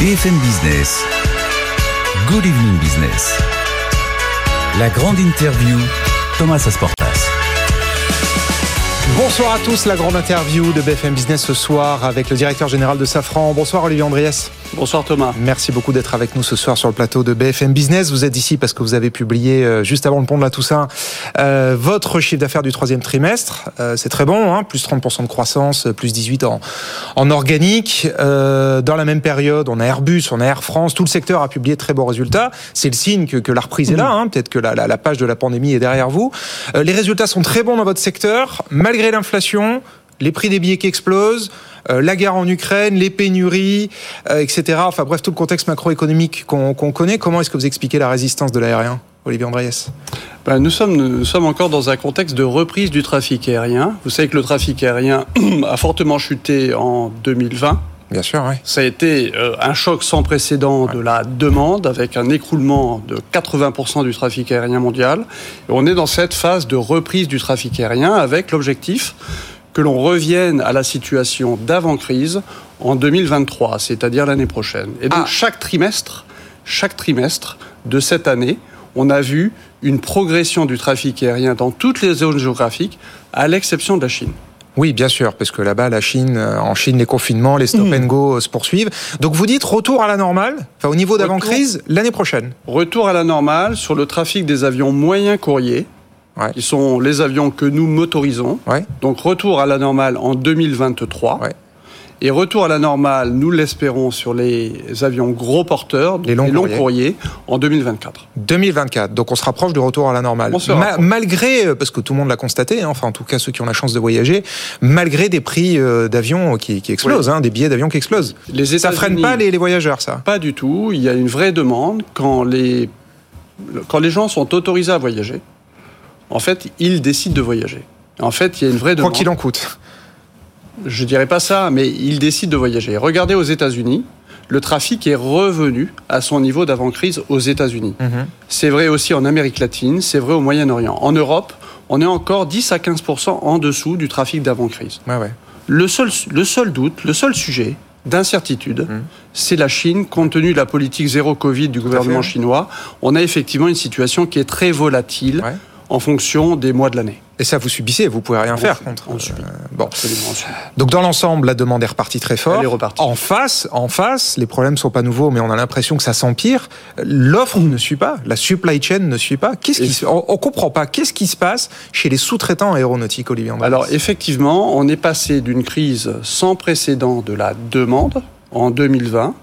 BFM Business. Good evening business. La grande interview, Thomas Asportas. Bonsoir à tous, la grande interview de BFM Business ce soir avec le directeur général de Safran. Bonsoir Olivier Andriès. Bonsoir Thomas. Merci beaucoup d'être avec nous ce soir sur le plateau de BFM Business. Vous êtes ici parce que vous avez publié euh, juste avant le pont de la Toussaint euh, votre chiffre d'affaires du troisième trimestre. Euh, c'est très bon, hein, plus 30% de croissance, plus 18 en, en organique. Euh, dans la même période, on a Airbus, on a Air France, tout le secteur a publié de très bons résultats. C'est le signe que, que la reprise est là. Hein. Peut-être que la, la, la, page de la pandémie est derrière vous. Euh, les résultats sont très bons dans votre secteur, malgré l'inflation, les prix des billets qui explosent. Euh, la guerre en Ukraine, les pénuries, euh, etc. Enfin bref, tout le contexte macroéconomique qu'on qu connaît. Comment est-ce que vous expliquez la résistance de l'aérien Olivier Andriès ben, nous, sommes, nous sommes encore dans un contexte de reprise du trafic aérien. Vous savez que le trafic aérien a fortement chuté en 2020. Bien sûr, oui. Ça a été euh, un choc sans précédent ouais. de la demande, avec un écroulement de 80% du trafic aérien mondial. Et on est dans cette phase de reprise du trafic aérien avec l'objectif que l'on revienne à la situation d'avant-crise en 2023, c'est-à-dire l'année prochaine. Et donc ah. chaque trimestre, chaque trimestre de cette année, on a vu une progression du trafic aérien dans toutes les zones géographiques, à l'exception de la Chine. Oui, bien sûr, parce que là-bas, la Chine, en Chine, les confinements, les stop mmh. and go se poursuivent. Donc vous dites retour à la normale, enfin au niveau d'avant-crise, l'année prochaine. Retour à la normale sur le trafic des avions moyens courriers, ouais. qui sont les avions que nous motorisons. Ouais. Donc retour à la normale en 2023. Ouais. Et retour à la normale, nous l'espérons, sur les avions gros porteurs, les longs, les longs courriers. courriers. en 2024. 2024, donc on se rapproche du retour à la normale. Ma malgré, parce que tout le monde l'a constaté, hein, enfin en tout cas ceux qui ont la chance de voyager, malgré des prix euh, d'avions qui, qui, explosent, oui. hein, des billets d'avion qui explosent. Les ça freine pas les, les voyageurs, ça Pas du tout. Il y a une vraie demande quand les, quand les gens sont autorisés à voyager. En fait, ils décident de voyager. En fait, il y a une vraie demande. Quoi qu'il en coûte. Je dirais pas ça, mais ils décident de voyager. Regardez aux États-Unis, le trafic est revenu à son niveau d'avant-crise aux États-Unis. -hmm. C'est vrai aussi en Amérique latine, c'est vrai au Moyen-Orient. En Europe, on est encore 10 à 15% en dessous du trafic d'avant-crise. Ouais, ouais. Le, seul, le seul doute, le seul sujet d'incertitude, mmh. c'est la Chine, compte tenu de la politique zéro Covid du gouvernement chinois. On a effectivement une situation qui est très volatile. En fonction des mois de l'année. Et ça, vous subissez, vous pouvez rien on faire subit, contre. On subit. Euh, bon. Donc dans l'ensemble, la demande est repartie très fort. Elle est repartie. En face, en face, les problèmes sont pas nouveaux, mais on a l'impression que ça s'empire. L'offre mmh. ne suit pas, la supply chain ne suit pas. Qu'est-ce qui, se... on, on, comprend pas. Qu'est-ce qui se passe chez les sous-traitants aéronautiques, Olivier Andrés Alors effectivement, on est passé d'une crise sans précédent de la demande en 2020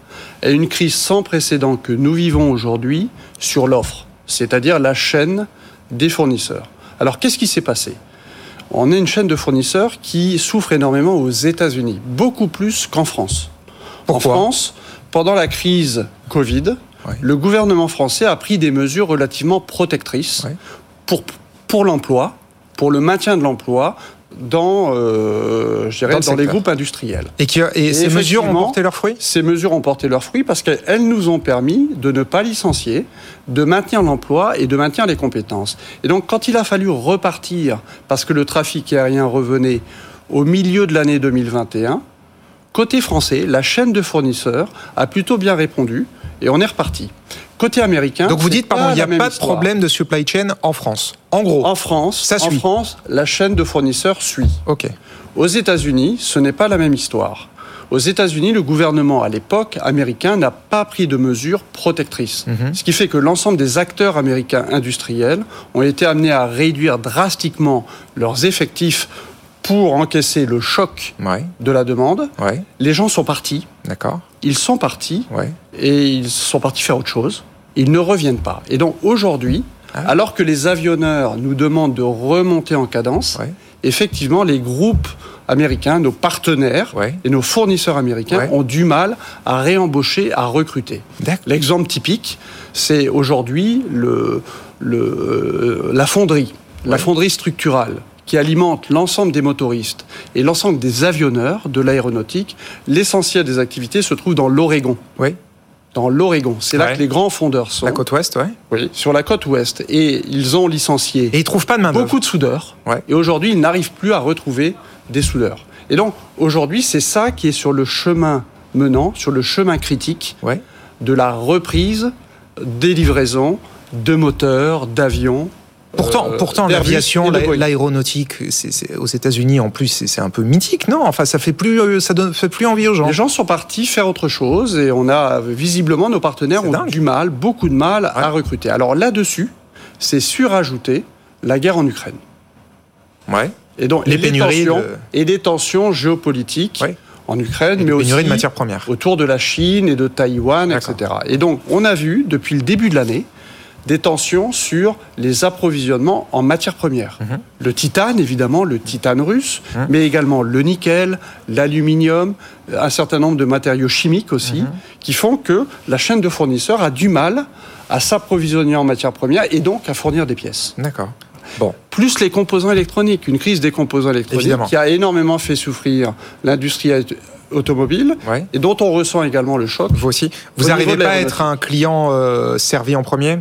à une crise sans précédent que nous vivons aujourd'hui sur l'offre, c'est-à-dire la chaîne des fournisseurs. Alors qu'est-ce qui s'est passé? On est une chaîne de fournisseurs qui souffre énormément aux États-Unis, beaucoup plus qu'en France. Pourquoi? En France, pendant la crise Covid, le gouvernement français a pris des mesures relativement protectrices pour l'emploi, pour le maintien de l'emploi dans, euh, je dirais, dans, dans les groupes industriels. Et, qui, et, et ces mesures ont porté leurs fruits? Ces mesures ont porté leurs fruits parce qu'elles nous ont permis de ne pas licencier, de maintenir l'emploi et de maintenir les compétences. Et donc, quand il a fallu repartir, parce que le trafic aérien revenait au milieu de l'année 2021, côté français, la chaîne de fournisseurs a plutôt bien répondu et on est reparti. Côté américain. Donc vous dites, pardon, il n'y a pas de histoire. problème de supply chain en France. En gros. En France, ça suit. En France, la chaîne de fournisseurs suit. Ok. Aux États-Unis, ce n'est pas la même histoire. Aux États-Unis, le gouvernement à l'époque américain n'a pas pris de mesures protectrices. Mhm. Ce qui fait que l'ensemble des acteurs américains industriels ont été amenés à réduire drastiquement leurs effectifs pour encaisser le choc ouais. de la demande. Ouais. Les gens sont partis. D'accord. Ils sont partis ouais. et ils sont partis faire autre chose. Ils ne reviennent pas. Et donc aujourd'hui, ah. alors que les avionneurs nous demandent de remonter en cadence, ouais. effectivement, les groupes américains, nos partenaires ouais. et nos fournisseurs américains ouais. ont du mal à réembaucher, à recruter. L'exemple typique, c'est aujourd'hui le, le, la fonderie, la fonderie structurale qui alimente l'ensemble des motoristes et l'ensemble des avionneurs de l'aéronautique. L'essentiel des activités se trouve dans l'Oregon. Oui dans l'Oregon. C'est là ouais. que les grands fondeurs sont. La côte ouest, ouais. Oui, sur la côte ouest. Et ils ont licencié. Et ils trouvent pas de main Beaucoup de soudeurs. Ouais. Et aujourd'hui, ils n'arrivent plus à retrouver des soudeurs. Et donc, aujourd'hui, c'est ça qui est sur le chemin menant sur le chemin critique Ouais. de la reprise des livraisons de moteurs, d'avions. Pourtant, euh, pourtant l'aviation, l'aéronautique, aux États-Unis en plus, c'est un peu mythique, non? Enfin, ça fait plus, euh, ça donne, fait plus envie aux gens. Les gens sont partis faire autre chose et on a visiblement nos partenaires ont dingue. du mal, beaucoup de mal à recruter. Alors là-dessus, c'est surajouté la guerre en Ukraine. Ouais. Et donc Les et pénuries tensions, de- et des tensions géopolitiques Ouais. en Ukraine, Et mais aussi pénuries de matières premières. autour de la Chine et de Taïwan, etc. Et donc, on a vu depuis le début de l'année des tensions sur les approvisionnements en matières premières. Mhm. Le titane, évidemment, le titane russe, Mhm. mais également le nickel, l'aluminium, un certain nombre de matériaux chimiques aussi, Mhm. qui font que la chaîne de fournisseurs a du mal à s'approvisionner en matières premières et donc à fournir des pièces D'accord. Bon, plus les composants électroniques, une crise des composants électroniques Évidemment. qui a énormément fait souffrir l'industrie automobile ouais. et dont on ressent également le choc. Vous aussi. Vous n'arrivez pas à être un client euh, servi en premier?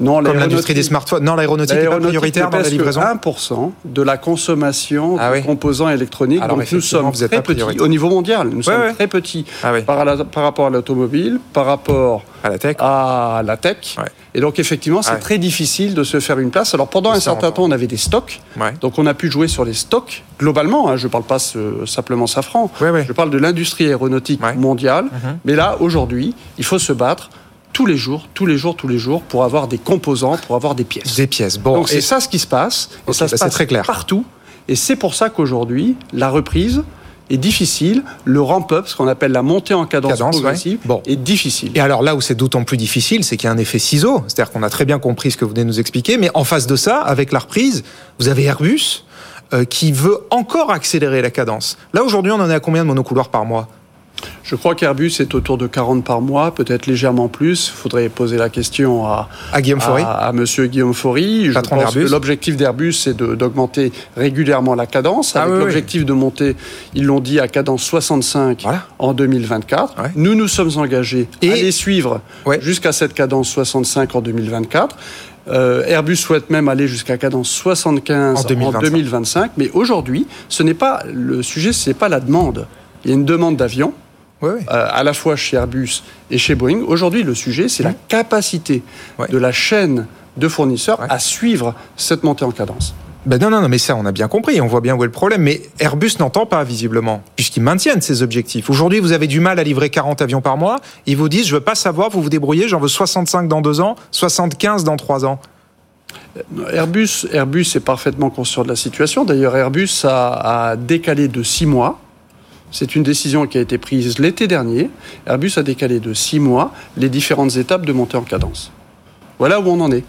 Non, Comme l'industrie l'aéronautique- des smartphones Non, l'aéronautique n'est pas prioritaire dans la que livraison 1% de la consommation Ah de composants électroniques. Alors, Donc nous sommes très petits au niveau mondial. Nous sommes ouais. très petits Ah oui, par, la- par rapport à l'automobile, par rapport à la tech. à la tech. Ouais. Et donc effectivement, c'est très difficile de se faire une place. Alors pendant un certain temps, on avait des stocks. Donc on a pu jouer sur les stocks globalement. hein, je ne parle pas ce- simplement Safran. Je parle de l'industrie aéronautique mondiale. Mhm. Mais là, aujourd'hui, il faut se battre tous les jours, tous les jours, tous les jours pour avoir des composants, pour avoir des pièces. Des pièces. Bon, Donc et c'est ça ce qui se passe. Et ça bah, se passe très clair. partout. Et c'est pour ça qu'aujourd'hui, la reprise est difficile. Le ramp-up, ce qu'on appelle la montée en cadence, Cadence, progressive, ouais. Bon. est difficile. Et alors là où c'est d'autant plus difficile, c'est qu'il y a un effet ciseau. C'est-à-dire qu'on a très bien compris ce que vous venez de nous expliquer, mais en face de ça, avec la reprise, vous avez Airbus euh, qui veut encore accélérer la cadence. Là aujourd'hui, on en est à combien de monocouloirs par mois? Je crois qu'Airbus est autour de 40 par mois, peut-être légèrement plus. Il faudrait poser la question à, À Guillaume Faury à, à Monsieur Guillaume Faury. Je Patron pense que l'objectif d'Airbus, c'est d'augmenter régulièrement la cadence, Ah avec oui. l'objectif de monter, ils l'ont dit, à cadence 65 Voilà. en 2024. Ouais. Nous nous sommes engagés Et- à les suivre Ouais. jusqu'à cette cadence 65 en 2024. Euh, Airbus souhaite même aller jusqu'à cadence 75 En en 2025. 2025. Mais aujourd'hui, ce n'est pas le sujet, ce n'est pas la demande. Il y a une demande d'avions Euh, à la fois chez Airbus et chez Boeing. Aujourd'hui, le sujet, c'est la capacité Ouais. de la chaîne de fournisseurs à suivre cette montée en cadence. Ben non, non, non, mais ça, on a bien compris, on voit bien où est le problème. Mais Airbus n'entend pas, visiblement, puisqu'ils maintiennent ses objectifs. Aujourd'hui, vous avez du mal à livrer 40 avions par mois. Ils vous disent, je veux pas savoir, vous vous débrouillez, j'en veux 65 dans deux ans, 75 dans trois ans. Airbus, Airbus est parfaitement conscient de la situation. D'ailleurs, Airbus a, a décalé de six mois. C'est une décision qui a été prise l'été dernier. Airbus a décalé de six mois les différentes étapes de montée en cadence. Voilà où on en est.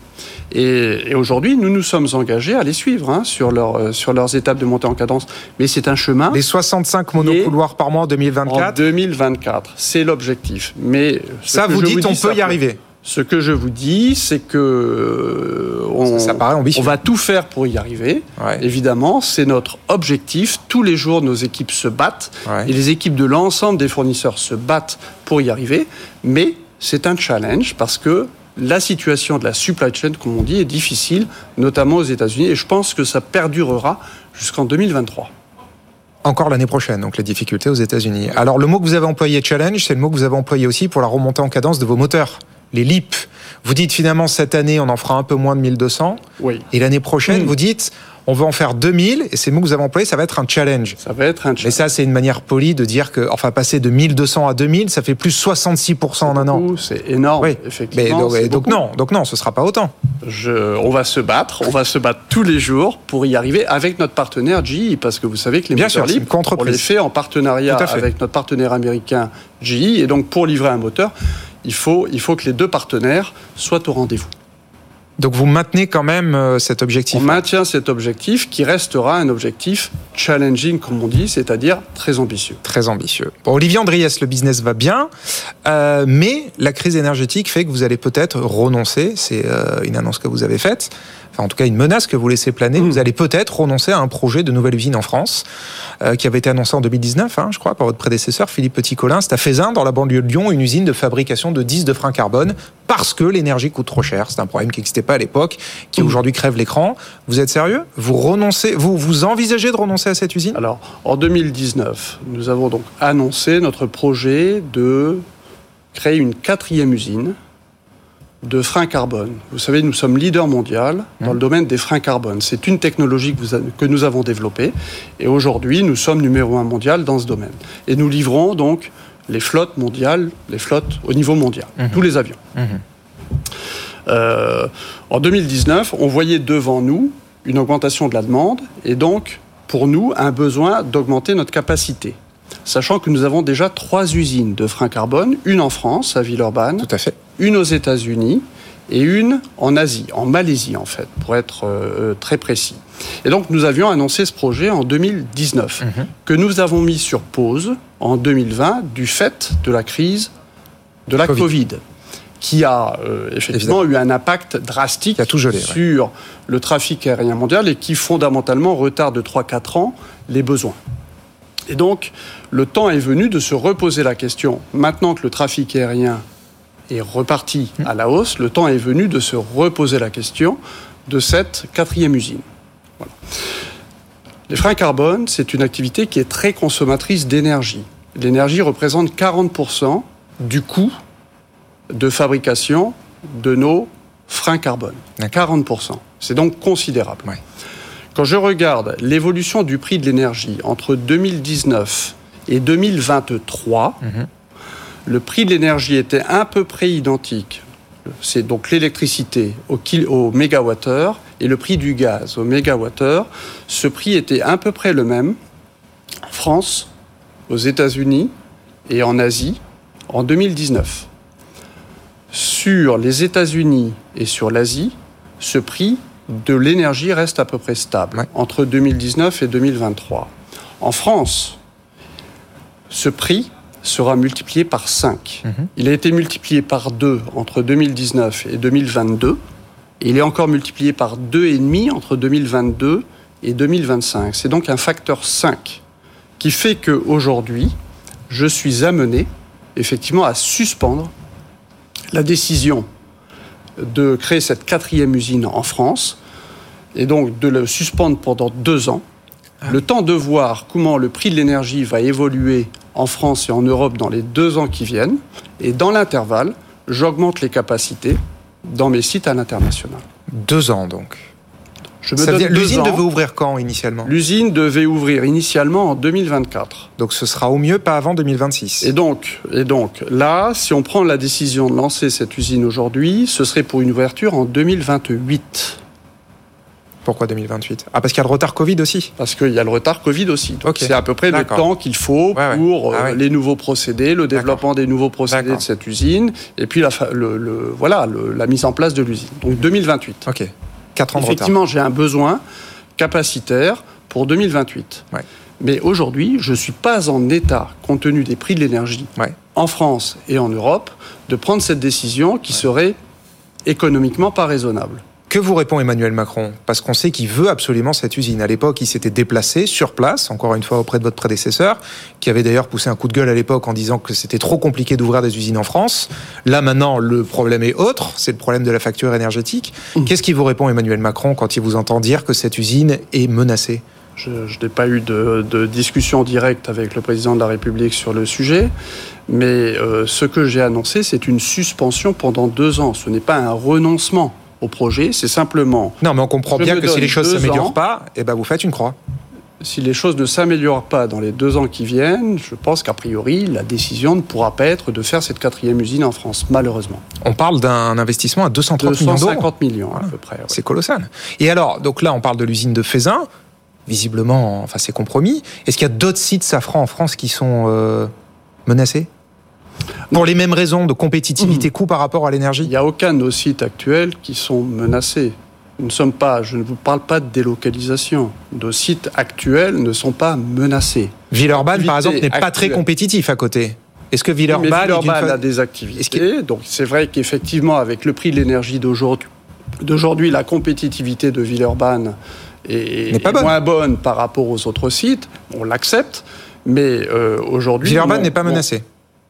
Et, et aujourd'hui, nous nous sommes engagés à les suivre hein, sur, leur, euh, sur leurs étapes de montée en cadence. Mais c'est un chemin Les 65 monocouloirs par mois en en 2024, 2024. C'est l'objectif. Mais ça, vous dites, on peut y arriver. Ce que je vous dis, c'est que euh, on, Ça paraît ambitieux. on va tout faire pour y arriver. Ouais. Évidemment, c'est notre objectif. Tous les jours, nos équipes se battent Ouais. et les équipes de l'ensemble des fournisseurs se battent pour y arriver. Mais c'est un challenge parce que la situation de la supply chain, comme on dit, est difficile, notamment aux États-Unis. Et je pense que ça perdurera jusqu'en 2023. Encore l'année prochaine, donc les difficultés aux États-Unis. Alors le mot que vous avez employé challenge, c'est le mot que vous avez employé aussi pour la remontée en cadence de vos moteurs, les LEAP. Vous dites finalement cette année on en fera un peu moins de 1200 Oui. et l'année prochaine Mm. vous dites on veut en faire 2000 et c'est le mot que vous avez employé, ça va être un challenge. Ça va être un Mais challenge. ça c'est une manière polie de dire que enfin passer de 1200 à 2000, ça fait plus 66% en un an. C'est énorme, Oui. Mais effectivement. donc, c'est donc non, donc non, ce sera pas autant. Je- on va se battre, on va se battre tous les jours pour y arriver avec notre partenaire GE, parce que vous savez que les Bien moteurs sûr, libres, on les fait en partenariat avec notre partenaire américain GE, et donc pour livrer un moteur, il faut, il faut que les deux partenaires soient au rendez-vous. Donc vous maintenez quand même euh, cet objectif. On maintient cet objectif qui restera un objectif challenging, comme on dit, c'est-à-dire très ambitieux. Très ambitieux. Bon, Olivier Andriès, le business va bien, euh, mais la crise énergétique fait que vous allez peut-être renoncer, c'est euh, une annonce que vous avez faite, enfin en tout cas une menace que vous laissez planer. Mmh. Vous allez peut-être renoncer à un projet de nouvelle usine en France euh, qui avait été annoncé en 2019, hein, je crois, par votre prédécesseur Philippe Petit-Colin. C'est à Fézin, dans la banlieue de Lyon, une usine de fabrication de 10 de freins carbone parce que l'énergie coûte trop cher. C'est un problème qui n'existait pas à l'époque, qui mmh. aujourd'hui crève l'écran. Vous êtes sérieux? Vous renoncez, vous, vous envisagez de renoncer à cette usine? Alors, en 2019, nous avons donc annoncé notre projet de créer une quatrième usine de freins carbone. Vous savez, nous sommes leader mondial dans le mmh. domaine des freins carbone. C'est une technologie que, nous avons développée et aujourd'hui, nous sommes numéro un mondial dans ce domaine. Et nous livrons donc les flottes mondiales, les flottes au niveau mondial, mmh. tous les avions. Mmh. Euh, en 2019, on voyait devant nous une augmentation de la demande et donc, pour nous, un besoin d'augmenter notre capacité sachant que nous avons déjà trois usines de freins carbone, une en France, à Villeurbanne, Tout à fait. Une aux États-Unis et une en Asie, en Malaisie en fait, pour être euh, euh, très précis. Et donc nous avions annoncé ce projet en 2019, mhm. que nous avons mis sur pause en 2020 du fait de la crise de la Covid, qui a euh, effectivement eu un impact drastique sur le trafic aérien mondial et qui fondamentalement retarde de 3-4 ans les besoins. Et donc, le temps est venu de se reposer la question, maintenant que le trafic aérien est reparti à la hausse, le temps est venu de se reposer la question de cette quatrième usine. Les freins carbone, c'est une activité qui est très consommatrice d'énergie. L'énergie représente 40% du coût de fabrication de nos freins carbone. 40%. C'est donc considérable. Quand je regarde l'évolution du prix de l'énergie entre 2019 et 2023, mhm. Le prix de l'énergie était à peu près identique. C'est donc l'électricité au, au mégawattheure et le prix du gaz au mégawattheure. Ce prix était à peu près le même en France, aux États-Unis et en Asie en 2019. Sur les États-Unis et sur l'Asie, ce prix de l'énergie reste à peu près stable entre 2019 et 2023. En France, ce prix sera multiplié par 5. Mhm. Il a été multiplié par 2 entre 2019 et 2022. Et il est encore multiplié par 2,5 entre 2022 et 2025. C'est donc un facteur 5 qui fait qu'aujourd'hui, je suis amené effectivement à suspendre la décision de créer cette quatrième usine en France et donc de le suspendre pendant deux ans. Ah. Le temps de voir comment le prix de l'énergie va évoluer en France et en Europe dans les deux ans qui viennent. Et dans l'intervalle, j'augmente les capacités dans mes sites à l'international. Deux ans donc L'usine devait ouvrir quand initialement? L'usine devait ouvrir initialement en 2024. Donc ce sera au mieux pas avant 2026. Et donc, et donc là, si on prend la décision de lancer cette usine aujourd'hui, ce serait pour une ouverture en 2028. Pourquoi 2028 Ah, parce qu'il y a le retard Covid aussi? Parce qu'il y a le retard Covid aussi. C'est à peu près le temps qu'il faut pour ah euh, les nouveaux procédés, le développement des nouveaux procédés de cette usine, et puis la, le, voilà, la mise en place de l'usine. Donc 2028. Ok. 4 ans de Effectivement, j'ai un besoin capacitaire pour 2028. Mais aujourd'hui, je ne suis pas en état, compte tenu des prix de l'énergie en France et en Europe, de prendre cette décision qui serait économiquement pas raisonnable. Que vous répond Emmanuel Macron? Parce qu'on sait qu'il veut absolument cette usine. À l'époque, il s'était déplacé sur place, encore une fois auprès de votre prédécesseur, qui avait d'ailleurs poussé un coup de gueule à l'époque en disant que c'était trop compliqué d'ouvrir des usines en France. Là maintenant, le problème est autre, c'est le problème de la facture énergétique. Mmh. Qu'est-ce qui vous répond Emmanuel Macron quand il vous entend dire que cette usine est menacée? Je, n'ai pas eu de, discussion directe avec le président de la République sur le sujet, mais euh, ce que j'ai annoncé, c'est une suspension pendant deux ans. Ce n'est pas un renoncement au projet, c'est simplement... Non, mais on comprend bien que si les choses ne s'améliorent pas, eh ben vous faites une croix. Si les choses ne s'améliorent pas dans les deux ans qui viennent, je pense qu'a priori, la décision ne pourra pas être de faire cette quatrième usine en France, malheureusement. On parle d'un investissement à 230 millions d'euros. 250 millions, à peu près. C'est colossal. Et alors, donc là, on parle de l'usine de Fézin. Visiblement, enfin, c'est compromis. Est-ce qu'il y a d'autres sites Safran en France qui sont euh, menacés? Pour les mêmes raisons de compétitivité mmh. coût par rapport à l'énergie Il n'y a aucun de nos sites actuels qui sont menacés. Nous ne sommes pas, je ne vous parle pas de délocalisation. Nos sites actuels ne sont pas menacés. Villeurbanne, par exemple, n'est pas très compétitif à côté. Est-ce que Villeurbanne, Villeurbanne a des activités Donc c'est vrai qu'effectivement, avec le prix de l'énergie d'aujourd'hui, la compétitivité de Villeurbanne est, est bonne. moins bonne par rapport aux autres sites. On l'accepte, mais euh, aujourd'hui... Villeurbanne n'est pas menacé.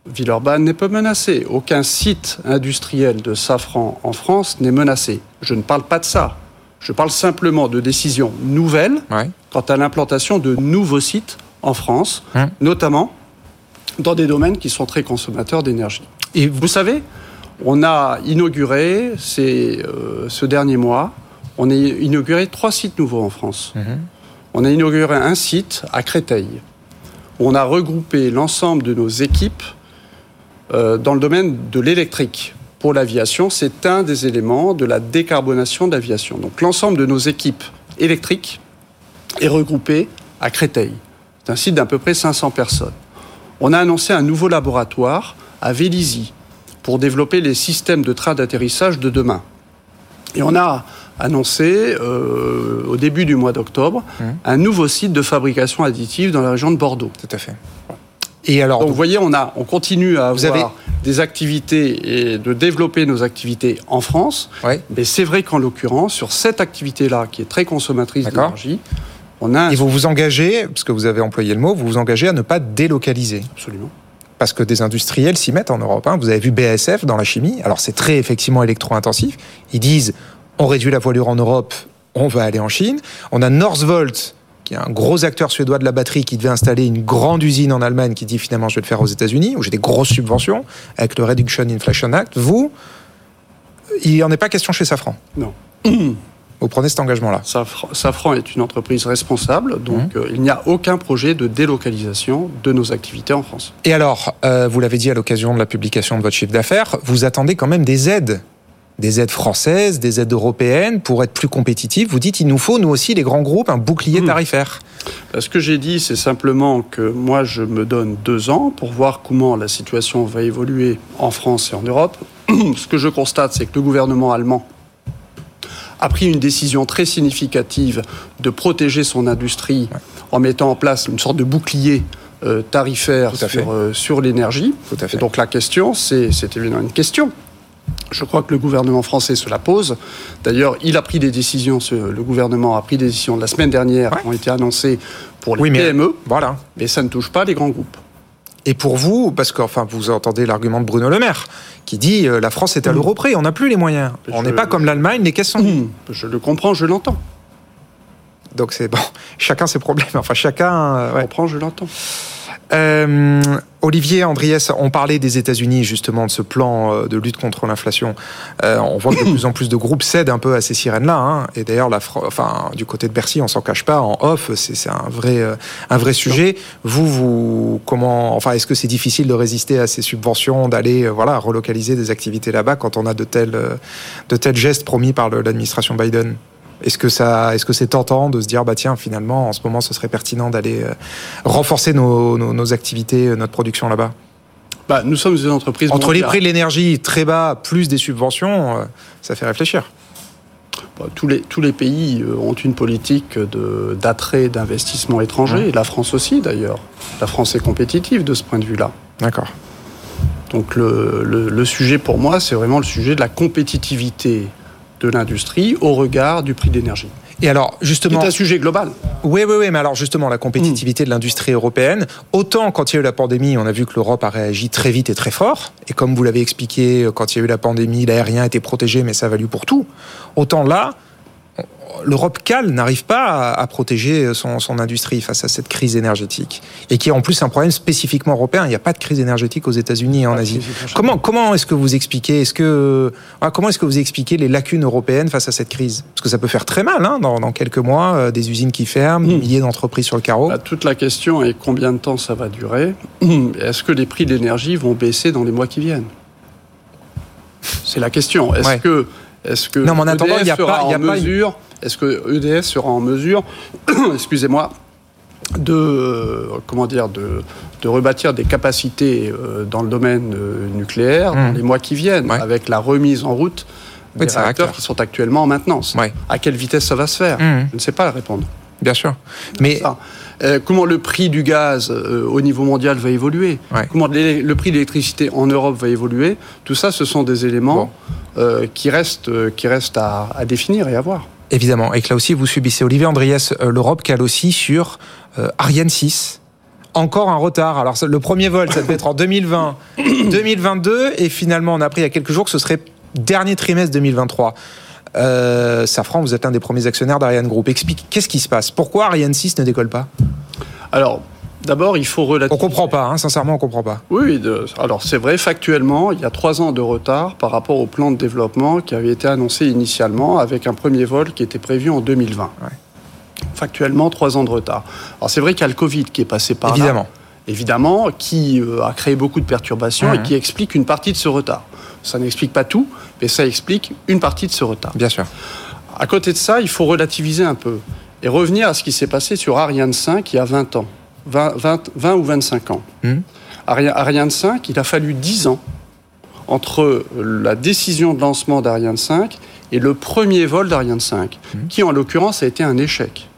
Villeurbanne n'est pas menacé. Aucun site industriel de safran en France n'est menacé. Je ne parle pas de ça. Je parle simplement de décisions nouvelles Ouais. quant à l'implantation de nouveaux sites en France, Hum. notamment dans des domaines qui sont très consommateurs d'énergie. Et vous, savez, on a inauguré ces, euh, ce dernier mois, on a inauguré trois sites nouveaux en France. Mhm. On a inauguré un site à Créteil, où on a regroupé l'ensemble de nos équipes dans le domaine de l'électrique. Pour l'aviation, c'est un des éléments de la décarbonation de l'aviation. Donc l'ensemble de nos équipes électriques est regroupé à Créteil. C'est un site d'à peu près 500 personnes. On a annoncé un nouveau laboratoire à Vélizy pour développer les systèmes de train d'atterrissage de demain. Et on a annoncé euh, au début du mois d'octobre Mhm. un nouveau site de fabrication additive dans la région de Bordeaux. tout à fait. Et alors, Donc vous voyez, on, a, on continue à Vous avoir avez- des activités et de développer nos activités en France. ouais. Mais c'est vrai qu'en l'occurrence, sur cette activité-là, qui est très consommatrice d'énergie, on a et vous vous engagez, parce que vous avez employé le mot, vous vous engagez à ne pas délocaliser. Absolument. parce que des industriels s'y mettent en Europe. hein. Vous avez vu BASF dans la chimie. Alors c'est très effectivement électro-intensif. Ils disent on réduit la voilure en Europe, on va aller en Chine. On a Northvolt qui est un gros acteur suédois de la batterie qui devait installer une grande usine en Allemagne qui dit finalement je vais le faire aux États-Unis où j'ai des grosses subventions avec le Reduction Inflation Act. Vous, il n'y en est pas question chez Safran. Non. Vous prenez cet engagement-là. Safran, Safran est une entreprise responsable, donc Mhm. euh, il n'y a aucun projet de délocalisation de nos activités en France. Et alors, euh, vous l'avez dit à l'occasion de la publication de votre chiffre d'affaires, vous attendez quand même des aides. Des aides françaises, des aides européennes pour être plus compétitifs. Vous dites, il nous faut, nous aussi, les grands groupes, un bouclier Hmm. tarifaire. Euh, Ce que j'ai dit, c'est simplement que moi, je me donne deux ans pour voir comment la situation va évoluer en France et en Europe. Ce que je constate, c'est que le gouvernement allemand a pris une décision très significative de protéger son industrie en mettant en place une sorte de bouclier euh, tarifaire sur, euh, sur l'énergie. Donc la question, c'est évidemment une question. Je crois que le gouvernement français se la pose. D'ailleurs, il a pris des décisions, ce- le gouvernement a pris des décisions la semaine dernière Ouais. qui ont été annoncées pour les Oui, mais- PME, Voilà. mais ça ne touche pas les grands groupes. Et pour vous, parce que enfin, vous entendez l'argument de Bruno Le Maire, qui dit euh, la France est à Hmm. l'euro près, on n'a plus les moyens. On n'est pas comme l'Allemagne, les caisses sont vides. Je le comprends, je l'entends. Donc c'est bon, chacun ses problèmes. Enfin, chacun. euh, Je comprends, je l'entends. Euh, Olivier, Andriès, on parlait des États-Unis justement de ce plan euh, de lutte contre l'inflation. Euh, on voit que de plus en plus de groupes cèdent un peu à ces sirènes-là. hein. Et d'ailleurs, la enfin, du côté de Bercy, on s'en cache pas. En off, c'est un vrai, euh, un vrai sujet. Vous, vous, comment, enfin, est-ce que c'est difficile de résister à ces subventions, d'aller, euh, voilà, relocaliser des activités là-bas quand on a de tels, de tels gestes promis par l'administration Biden? Est-ce que ça, est-ce que c'est tentant de se dire bah tiens finalement en ce moment ce serait pertinent d'aller euh, renforcer nos, nos, nos activités, euh, notre production là-bas? Bah, nous sommes une entreprise Entre les prix de l'énergie très bas plus des subventions, euh, ça fait réfléchir. Bah, tous, les, tous les pays ont une politique d'attrait d'investissement étranger, Ouais. et la France aussi d'ailleurs. La France est compétitive de ce point de vue-là. D'accord. Donc le, le- le sujet pour moi, c'est vraiment le sujet de la compétitivité de l'industrie au regard du prix d'énergie. Et alors justement, est un sujet global. oui, oui, oui, mais alors justement la compétitivité de l'industrie européenne. Autant quand il y a eu la pandémie, on a vu que l'Europe a réagi très vite et très fort. Et comme vous l'avez expliqué, quand il y a eu la pandémie, l'aérien était protégé, mais ça a valu pour tout. Autant là, l'Europe cale n'arrive pas à, à protéger son, son industrie face à cette crise énergétique. Et qui est en plus un problème spécifiquement européen. Il n'y a pas de crise énergétique aux États-Unis et en Asie. Comment, comment est-ce que vous expliquez, est-ce que, ah, comment est-ce que vous expliquez les lacunes européennes face à cette crise? Parce que ça peut faire très mal, hein, dans, dans quelques mois, euh, des usines qui ferment, des Mm. milliers d'entreprises sur le carreau. Bah, toute la question est combien de temps ça va durer? Est-ce que les prix de l'énergie vont baisser dans les mois qui viennent? C'est la question. Est-ce Ouais. que, est-ce que Non, mais en attendant, il y a sera pas- il y a en pas une- mesure Est-ce que EDF sera en mesure, excusez-moi, de euh, comment dire de, de rebâtir des capacités euh, dans le domaine euh, nucléaire dans Mm. les mois qui viennent, Ouais. avec la remise en route Oui, des de ces réacteurs qui sont actuellement en maintenance. Ouais. À quelle vitesse ça va se faire? Mhm. Je ne sais pas répondre. Bien sûr. Mais euh, comment le prix du gaz euh, au niveau mondial va évoluer, Ouais. comment le prix de l'électricité en Europe va évoluer. Tout ça, ce sont des éléments euh, qui restent, qui restent à, à définir et à voir. Évidemment. Et que là aussi, vous subissez. Olivier Andriès, l'Europe cale aussi sur Ariane 6. Encore un retard. Alors, le premier vol, ça devait être en 2020, 2022. Et finalement, on a appris il y a quelques jours que ce serait dernier trimestre 2023. Euh, Safran, vous êtes un des premiers actionnaires d'Ariane Group. Explique, qu'est-ce qui se passe? Pourquoi Ariane 6 ne décolle pas? Alors, d'abord, il faut On relativiser. comprend pas, hein, sincèrement, on comprend pas. Oui, de- alors c'est vrai, factuellement, il y a trois ans de retard par rapport au plan de développement qui avait été annoncé initialement avec un premier vol qui était prévu en 2020. Ouais. Factuellement, trois ans de retard. Alors c'est vrai qu'il y a le Covid qui est passé par là. Évidemment. Évidemment, qui euh, a créé beaucoup de perturbations et qui explique une partie de ce retard. Ça n'explique pas tout, mais ça explique une partie de ce retard. Bien sûr. À côté de ça, il faut relativiser un peu et revenir à ce qui s'est passé sur Ariane 5 il y a 20 ans, 20, 20, 20 ou 25 ans. Ari- Ariane 5, il a fallu 10 ans entre la décision de lancement d'Ariane 5 et le premier vol d'Ariane 5, qui en l'occurrence a été un échec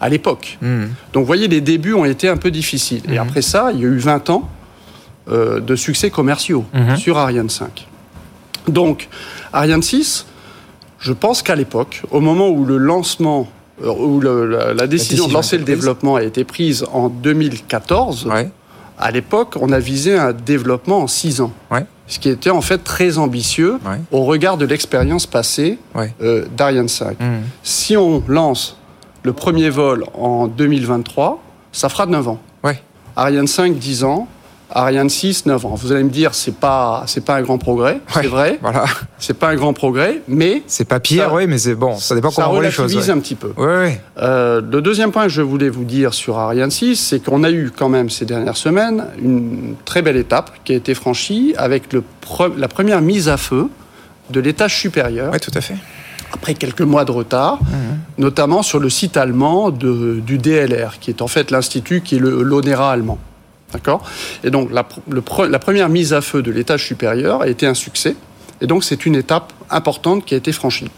à l'époque. Mhm. Donc vous voyez, les débuts ont été un peu difficiles. Et après ça, il y a eu 20 ans euh, de succès commerciaux sur Ariane 5. Donc, Ariane 6, je pense qu'à l'époque, au moment où le lancement, euh, où le- la, la décision décision de lancer le développement a été prise en 2014, Ouais. à l'époque, on a visé un développement en 6 ans. Ouais. Ce qui était en fait très ambitieux Ouais. au regard de l'expérience passée euh, d'Ariane 5. Mhm. Si on lance le premier vol en 2023, ça fera 9 ans. Ariane 5, 10 ans. Ariane 6, 9 ans. Vous allez me dire, c'est pas, c'est pas un grand progrès. Ouais. C'est vrai. Voilà. C'est pas un grand progrès, mais C'est pas pire, Ça- oui, mais c'est bon. Ça dépend ça comment on les choses. Ouais. un petit peu. Ouais. Euh, le deuxième point que je voulais vous dire sur Ariane 6, c'est qu'on a eu quand même ces dernières semaines une très belle étape qui a été franchie avec le pre- la première mise à feu de l'étage supérieur, Ouais, tout à fait. après quelques mois de retard, Mhm. notamment sur le site allemand de- du DLR, qui est en fait l'institut qui est l'ONERA allemand. D'accord Et donc la, le première mise à feu de l'étage supérieur a été un succès. Et donc c'est une étape importante qui a été franchie.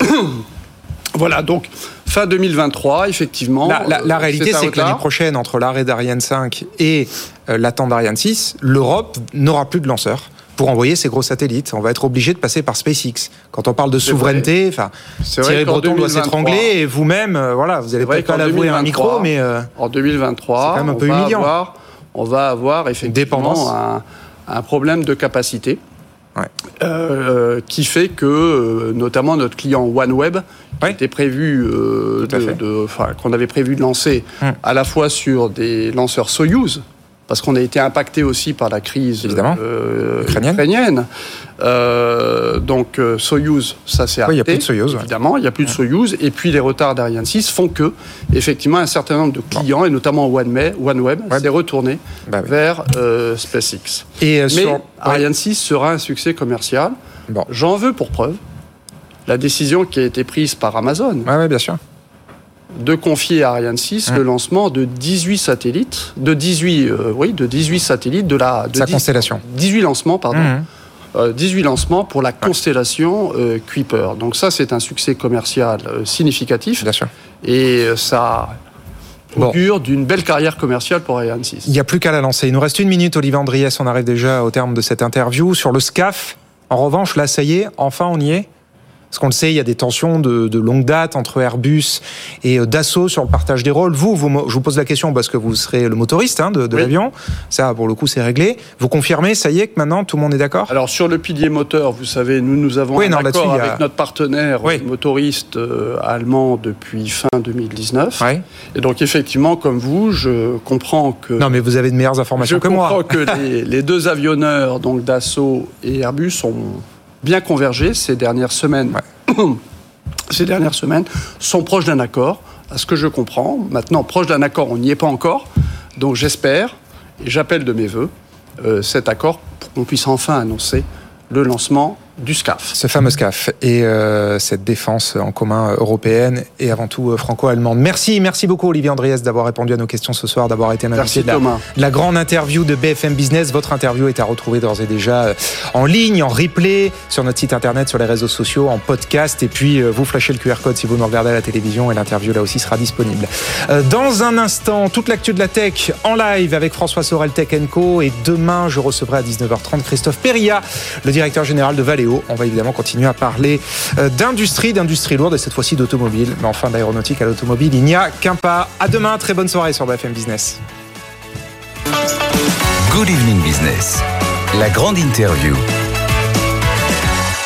voilà, donc fin 2023, effectivement. La, la- la euh, réalité, c'est que l'année prochaine, entre l'arrêt d'Ariane 5 et euh, l'attente d'Ariane 6, l'Europe n'aura plus de lanceurs pour envoyer ses gros satellites. On va être obligé de passer par SpaceX. Quand on parle de souveraineté, enfin, Thierry Breton doit 2023, s'étrangler et vous-même, euh, voilà, vous allez vrai peut-être pas l'avouer à un 2023, micro, mais euh, En 2023, C'est quand même un on peu humiliant. avoir- on va avoir effectivement un, un problème de capacité. Ouais. euh, qui fait que, euh, notamment notre client OneWeb, qui était prévu, euh, de- de- qu'on avait prévu de lancer Hum. à la fois sur des lanceurs Soyuz, parce qu'on a été impacté aussi par la crise euh, Ukrainienne. ukrainienne. Euh, donc euh, Soyuz, ça c'est Oui, il y a arrêté. plus de Soyuz, ouais. Évidemment, il n'y a plus de Soyuz. Et puis les retards d'Ariane 6 font que, effectivement, un certain nombre de clients, et notamment OneWeb, OneWeb Ouais. s'est retourné bah oui. vers euh, SpaceX. Et Mais sur- Ariane 6 sera un succès commercial. Bon. J'en veux pour preuve la décision qui a été prise par Amazon ouais, bien sûr. De confier à Ariane 6 Hum. le lancement de 18 satellites, de 18, euh, oui, de 18 satellites de la de Sa 10 constellation. 18 lancements, pardon. Mhm. Euh, 18 lancements pour la constellation euh, Kuiper. Donc ça, c'est un succès commercial euh, significatif Bien sûr. et euh, ça Bon. augure d'une belle carrière commerciale pour Ariane 6. Il n'y a plus qu'à la lancer. Il nous reste une minute, Olivier Andriès. On arrive déjà au terme de cette interview. Sur le SCAF, en revanche, là, ça y est, enfin, on y est. Parce qu'on le sait, il y a des tensions de, de longue date entre Airbus et euh, Dassault sur le partage des rôles. Vous, vous je vous pose la question parce que vous serez le motoriste hein, de, de Oui. l'avion. Ça, pour le coup, c'est réglé. Vous confirmez, ça y est, que maintenant, tout le monde est d'accord? Alors sur le pilier moteur, vous savez, nous nous avons Oui, un non, accord a- avec notre partenaire Oui. motoriste euh, allemand depuis fin 2019. Ouais. Et donc effectivement, comme vous, je comprends que Non, mais vous avez de meilleures je informations que comprends moi. que les, les deux avionneurs, donc Dassault et Airbus, ont bien convergé ces dernières semaines. ces dernières semaines sont proches d'un accord, à ce que je comprends. Maintenant, proche d'un accord, on n'y est pas encore. Donc j'espère et j'appelle de mes voeux euh, cet accord pour qu'on puisse enfin annoncer le lancement du SCAF. Ce fameux SCAF et euh, cette défense en commun européenne et avant tout euh, franco-allemande. Merci, merci beaucoup Olivier Andriès d'avoir répondu à nos questions ce soir, d'avoir été invité de la, la, grande interview de BFM Business. Votre interview est à retrouver d'ores et déjà euh, en ligne, en replay, sur notre site internet, sur les réseaux sociaux, en podcast. Et puis vous flashez le QR code si vous nous regardez à la télévision et l'interview là aussi sera disponible. Dans un instant, toute l'actu de la tech en live avec François Sorel Tech Co. Et demain, je recevrai à 19h30 Christophe Perilla, le directeur général de Valeo on va évidemment continuer à parler euh, d'industrie, d'industrie lourde et cette fois-ci d'automobile. Mais enfin, d'aéronautique à l'automobile, il n'y a qu'un pas. À demain, très bonne soirée sur BFM Business. Good evening business. La grande interview.